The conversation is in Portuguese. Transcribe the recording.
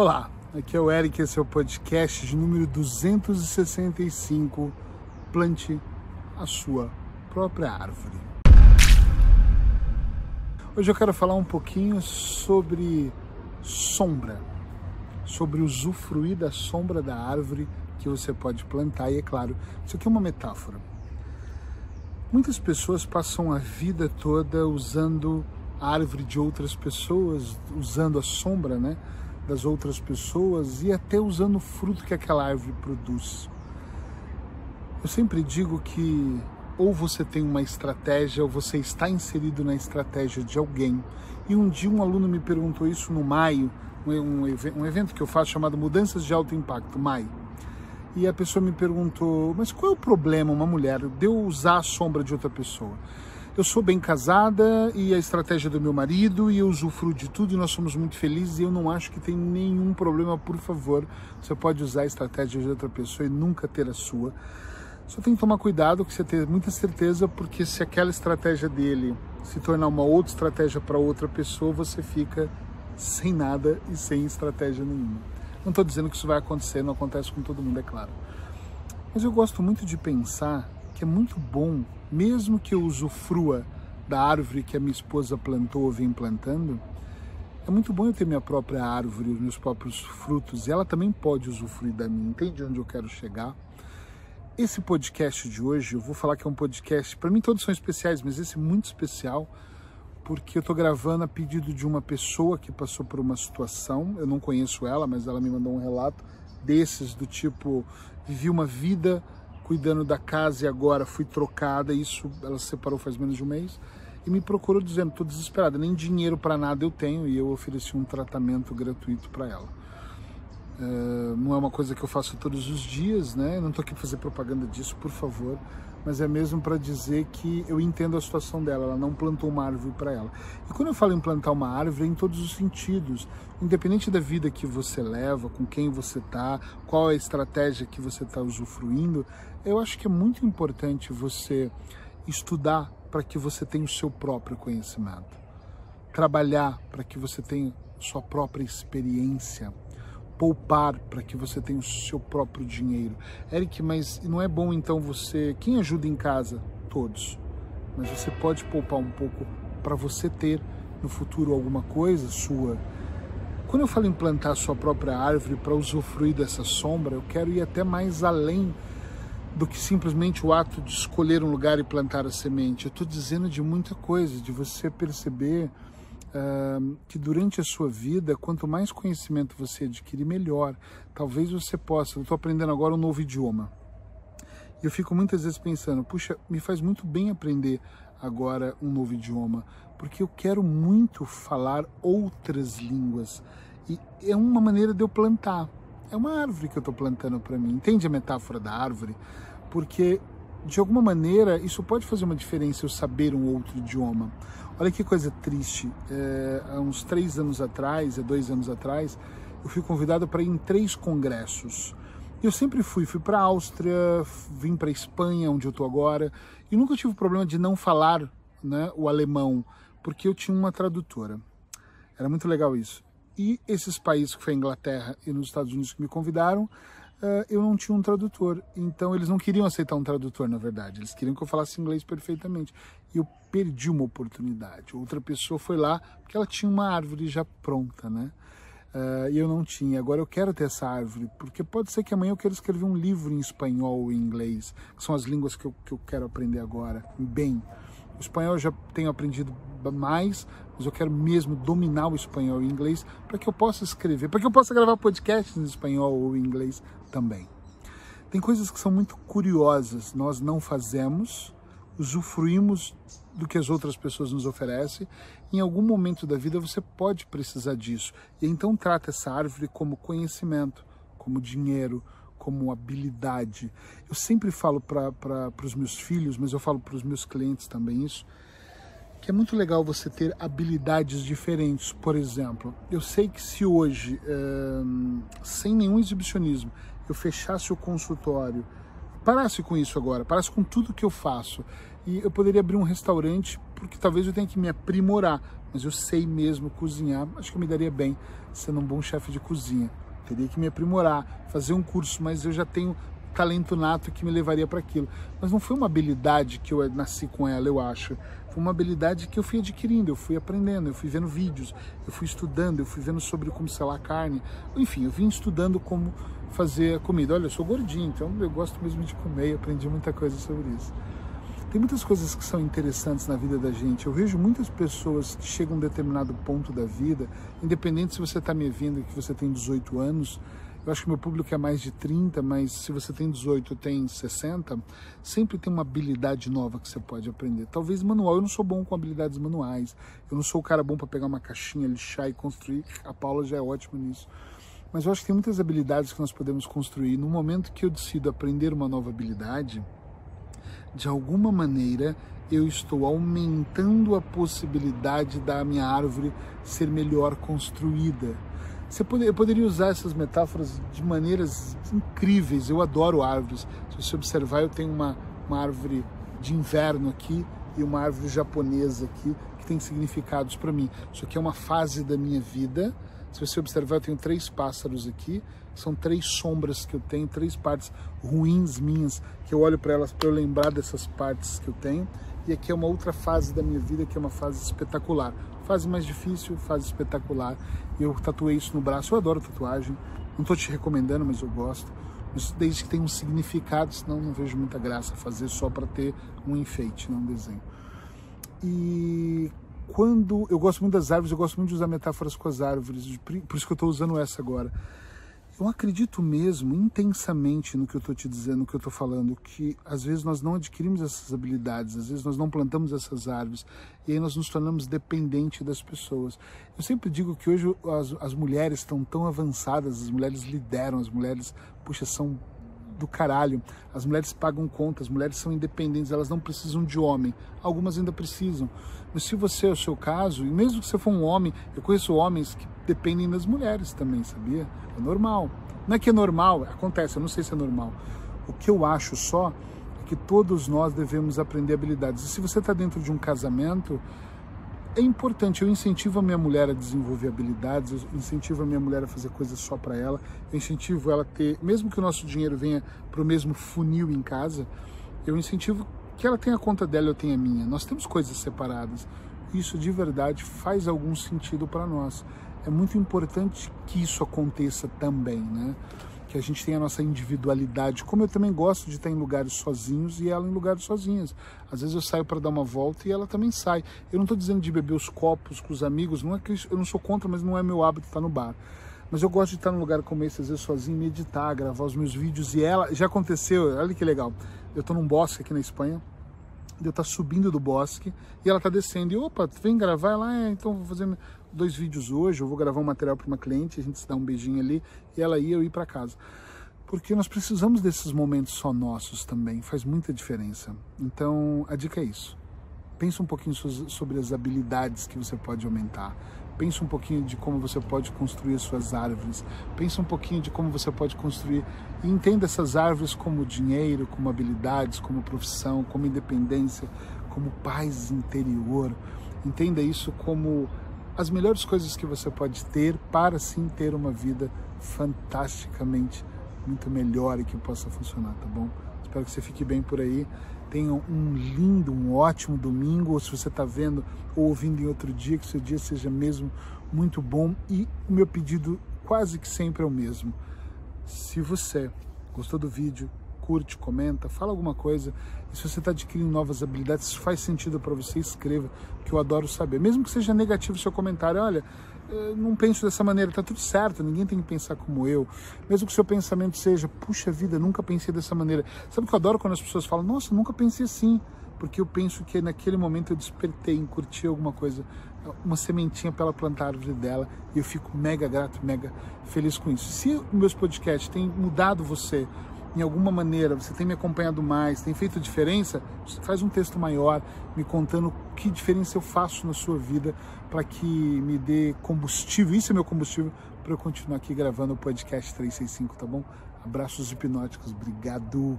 Olá, aqui é o Eric, esse é o podcast de número 265. Plante a sua própria árvore. Hoje eu quero falar um pouquinho sobre sombra, sobre usufruir da sombra da árvore que você pode plantar. E é claro, isso aqui é uma metáfora. Muitas pessoas passam a vida toda usando a árvore de outras pessoas, usando a sombra, né? Das outras pessoas e até usando o fruto que aquela árvore produz. Eu sempre digo que ou você tem uma estratégia ou você está inserido na estratégia de alguém. E um dia um aluno me perguntou isso no maio, um, um evento que eu faço chamado Mudanças de Alto Impacto, maio. E a pessoa me perguntou, mas qual é o problema, uma mulher, de eu usar a sombra de outra pessoa? Eu sou bem casada e a estratégia do meu marido e eu usufruo de tudo e nós somos muito felizes e eu não acho que tem nenhum problema, por favor. Você pode usar a estratégia de outra pessoa e nunca ter a sua. Só tem que tomar cuidado que você ter muita certeza, porque se aquela estratégia dele se tornar uma outra estratégia para outra pessoa, você fica sem nada e sem estratégia nenhuma. Não estou dizendo que isso vai acontecer, não acontece com todo mundo, é claro. Mas eu gosto muito de pensar que é muito bom, mesmo que eu usufrua da árvore que a minha esposa plantou ou vem plantando, é muito bom eu ter minha própria árvore, os meus próprios frutos, e ela também pode usufruir da minha. Entende onde eu quero chegar? Esse podcast de hoje, eu vou falar que é um podcast, para mim todos são especiais, mas esse é muito especial, porque eu estou gravando a pedido de uma pessoa que passou por uma situação, eu não conheço ela, mas ela me mandou um relato desses, do tipo, vivi uma vida cuidando da casa e agora fui trocada. Isso ela se separou faz menos de um mês e me procurou dizendo: estou desesperada, nem dinheiro para nada eu tenho e eu ofereci um tratamento gratuito para ela. Uh, não é uma coisa que eu faço todos os dias, né? Não estou aqui para fazer propaganda disso, por favor mas é mesmo para dizer que eu entendo a situação dela, ela não plantou uma árvore para ela. E quando eu falo em plantar uma árvore, é em todos os sentidos, independente da vida que você leva, com quem você está, qual é a estratégia que você está usufruindo, eu acho que é muito importante você estudar para que você tenha o seu próprio conhecimento, trabalhar para que você tenha sua própria experiência poupar para que você tenha o seu próprio dinheiro. Eric, mas não é bom então você. Quem ajuda em casa? Todos. Mas você pode poupar um pouco para você ter no futuro alguma coisa sua. Quando eu falo em plantar a sua própria árvore para usufruir dessa sombra, eu quero ir até mais além do que simplesmente o ato de escolher um lugar e plantar a semente. Eu estou dizendo de muita coisa, de você perceber que durante a sua vida, quanto mais conhecimento você adquirir, melhor. Talvez você possa. Eu estou aprendendo agora um novo idioma. E eu fico muitas vezes pensando, puxa, me faz muito bem aprender agora um novo idioma, porque eu quero muito falar outras línguas. E é uma maneira de eu plantar. É uma árvore que eu estou plantando para mim. Entende a metáfora da árvore? Porque de alguma maneira, isso pode fazer uma diferença eu saber um outro idioma. Olha que coisa triste. É, há uns três anos atrás, há dois anos atrás, eu fui convidado para ir em três congressos. Eu sempre fui, fui para a Áustria, vim para a Espanha, onde eu estou agora, e nunca tive problema de não falar né, o alemão, porque eu tinha uma tradutora. Era muito legal isso. E esses países, que foi a Inglaterra e nos Estados Unidos, que me convidaram, uh, eu não tinha um tradutor. Então eles não queriam aceitar um tradutor, na verdade. Eles queriam que eu falasse inglês perfeitamente. Eu perdi uma oportunidade. Outra pessoa foi lá porque ela tinha uma árvore já pronta, né? Uh, eu não tinha. Agora eu quero ter essa árvore, porque pode ser que amanhã eu queira escrever um livro em espanhol ou em inglês, que são as línguas que eu, que eu quero aprender agora, bem. O espanhol eu já tenho aprendido mais, mas eu quero mesmo dominar o espanhol e o inglês para que eu possa escrever, para que eu possa gravar podcasts em espanhol ou em inglês também. Tem coisas que são muito curiosas, nós não fazemos, usufruímos do que as outras pessoas nos oferecem. Em algum momento da vida você pode precisar disso. E então trata essa árvore como conhecimento, como dinheiro, como habilidade. Eu sempre falo para os meus filhos, mas eu falo para os meus clientes também isso que é muito legal você ter habilidades diferentes. Por exemplo, eu sei que se hoje, é, sem nenhum exibicionismo, eu fechasse o consultório, parasse com isso agora, parasse com tudo que eu faço, e eu poderia abrir um restaurante porque talvez eu tenha que me aprimorar, mas eu sei mesmo cozinhar. Acho que eu me daria bem sendo um bom chefe de cozinha. Teria que me aprimorar, fazer um curso, mas eu já tenho talento nato que me levaria para aquilo. Mas não foi uma habilidade que eu nasci com ela, eu acho. Foi uma habilidade que eu fui adquirindo, eu fui aprendendo, eu fui vendo vídeos, eu fui estudando, eu fui vendo sobre como selar carne. Enfim, eu vim estudando como fazer comida. Olha, eu sou gordinho, então eu gosto mesmo de comer e aprendi muita coisa sobre isso. Tem muitas coisas que são interessantes na vida da gente. Eu vejo muitas pessoas que chegam a um determinado ponto da vida, independente se você está me vendo que você tem 18 anos, eu acho que meu público é mais de 30, mas se você tem 18 tem 60, sempre tem uma habilidade nova que você pode aprender. Talvez manual, eu não sou bom com habilidades manuais, eu não sou o cara bom para pegar uma caixinha, lixar e construir, a Paula já é ótima nisso. Mas eu acho que tem muitas habilidades que nós podemos construir. No momento que eu decido aprender uma nova habilidade, de alguma maneira eu estou aumentando a possibilidade da minha árvore ser melhor construída. Você poder, eu poderia usar essas metáforas de maneiras incríveis. Eu adoro árvores. Se você observar, eu tenho uma, uma árvore de inverno aqui e uma árvore japonesa aqui que tem significados para mim. Isso aqui é uma fase da minha vida. Se você observar, eu tenho três pássaros aqui. São três sombras que eu tenho, três partes ruins minhas que eu olho para elas para eu lembrar dessas partes que eu tenho. E aqui é uma outra fase da minha vida que é uma fase espetacular. Fase mais difícil, fase espetacular. Eu tatuei isso no braço. Eu adoro tatuagem. Não estou te recomendando, mas eu gosto. Desde que tenha um significado, senão não vejo muita graça fazer só para ter um enfeite, não um desenho. E quando eu gosto muito das árvores, eu gosto muito de usar metáforas com as árvores, por isso que eu estou usando essa agora. Eu acredito mesmo intensamente no que eu estou te dizendo, no que eu estou falando, que às vezes nós não adquirimos essas habilidades, às vezes nós não plantamos essas árvores e aí nós nos tornamos dependentes das pessoas. Eu sempre digo que hoje as, as mulheres estão tão avançadas, as mulheres lideram, as mulheres, puxa, são do caralho. As mulheres pagam contas, as mulheres são independentes, elas não precisam de homem. Algumas ainda precisam. Mas se você é o seu caso, e mesmo que você for um homem, eu conheço homens que dependem das mulheres também, sabia? É normal. Não é que é normal, acontece, eu não sei se é normal. O que eu acho só é que todos nós devemos aprender habilidades. E se você está dentro de um casamento, é importante. Eu incentivo a minha mulher a desenvolver habilidades, eu incentivo a minha mulher a fazer coisas só para ela, eu incentivo ela a ter, mesmo que o nosso dinheiro venha para o mesmo funil em casa, eu incentivo que ela tenha a conta dela, eu tenha a minha. Nós temos coisas separadas. Isso de verdade faz algum sentido para nós. É muito importante que isso aconteça também, né? Que a gente tem a nossa individualidade, como eu também gosto de estar em lugares sozinhos e ela em lugares sozinhas. Às vezes eu saio para dar uma volta e ela também sai. Eu não estou dizendo de beber os copos com os amigos, não é que eu não sou contra, mas não é meu hábito estar no bar. Mas eu gosto de estar num lugar como esse, às vezes sozinho, meditar, gravar os meus vídeos. E ela, já aconteceu, olha que legal. Eu estou num bosque aqui na Espanha, eu estar subindo do bosque e ela está descendo. E opa, vem gravar? Ela, é, então vou fazer dois vídeos hoje, eu vou gravar um material para uma cliente, a gente se dá um beijinho ali e ela ia eu ir para casa. Porque nós precisamos desses momentos só nossos também, faz muita diferença. Então, a dica é isso. Pensa um pouquinho sobre as habilidades que você pode aumentar. Pensa um pouquinho de como você pode construir suas árvores. Pensa um pouquinho de como você pode construir e entenda essas árvores como dinheiro, como habilidades, como profissão, como independência, como paz interior. Entenda isso como as melhores coisas que você pode ter para sim ter uma vida fantasticamente muito melhor e que possa funcionar, tá bom? Espero que você fique bem por aí. Tenha um lindo, um ótimo domingo. Ou se você está vendo ou ouvindo em outro dia, que seu dia seja mesmo muito bom. E o meu pedido quase que sempre é o mesmo. Se você gostou do vídeo, curte, comenta, fala alguma coisa. E se você está adquirindo novas habilidades, faz sentido para você, escreva, que eu adoro saber. Mesmo que seja negativo o seu comentário, olha, não penso dessa maneira, tá tudo certo, ninguém tem que pensar como eu. Mesmo que o seu pensamento seja, puxa vida, nunca pensei dessa maneira. Sabe o que eu adoro quando as pessoas falam, nossa, nunca pensei assim, porque eu penso que naquele momento eu despertei, curti alguma coisa, uma sementinha para ela plantar a árvore dela, e eu fico mega grato, mega feliz com isso. Se meus podcasts têm mudado você, em alguma maneira você tem me acompanhado mais, tem feito diferença, faz um texto maior me contando que diferença eu faço na sua vida para que me dê combustível, isso é meu combustível para eu continuar aqui gravando o podcast 365, tá bom? Abraços hipnóticos, obrigado.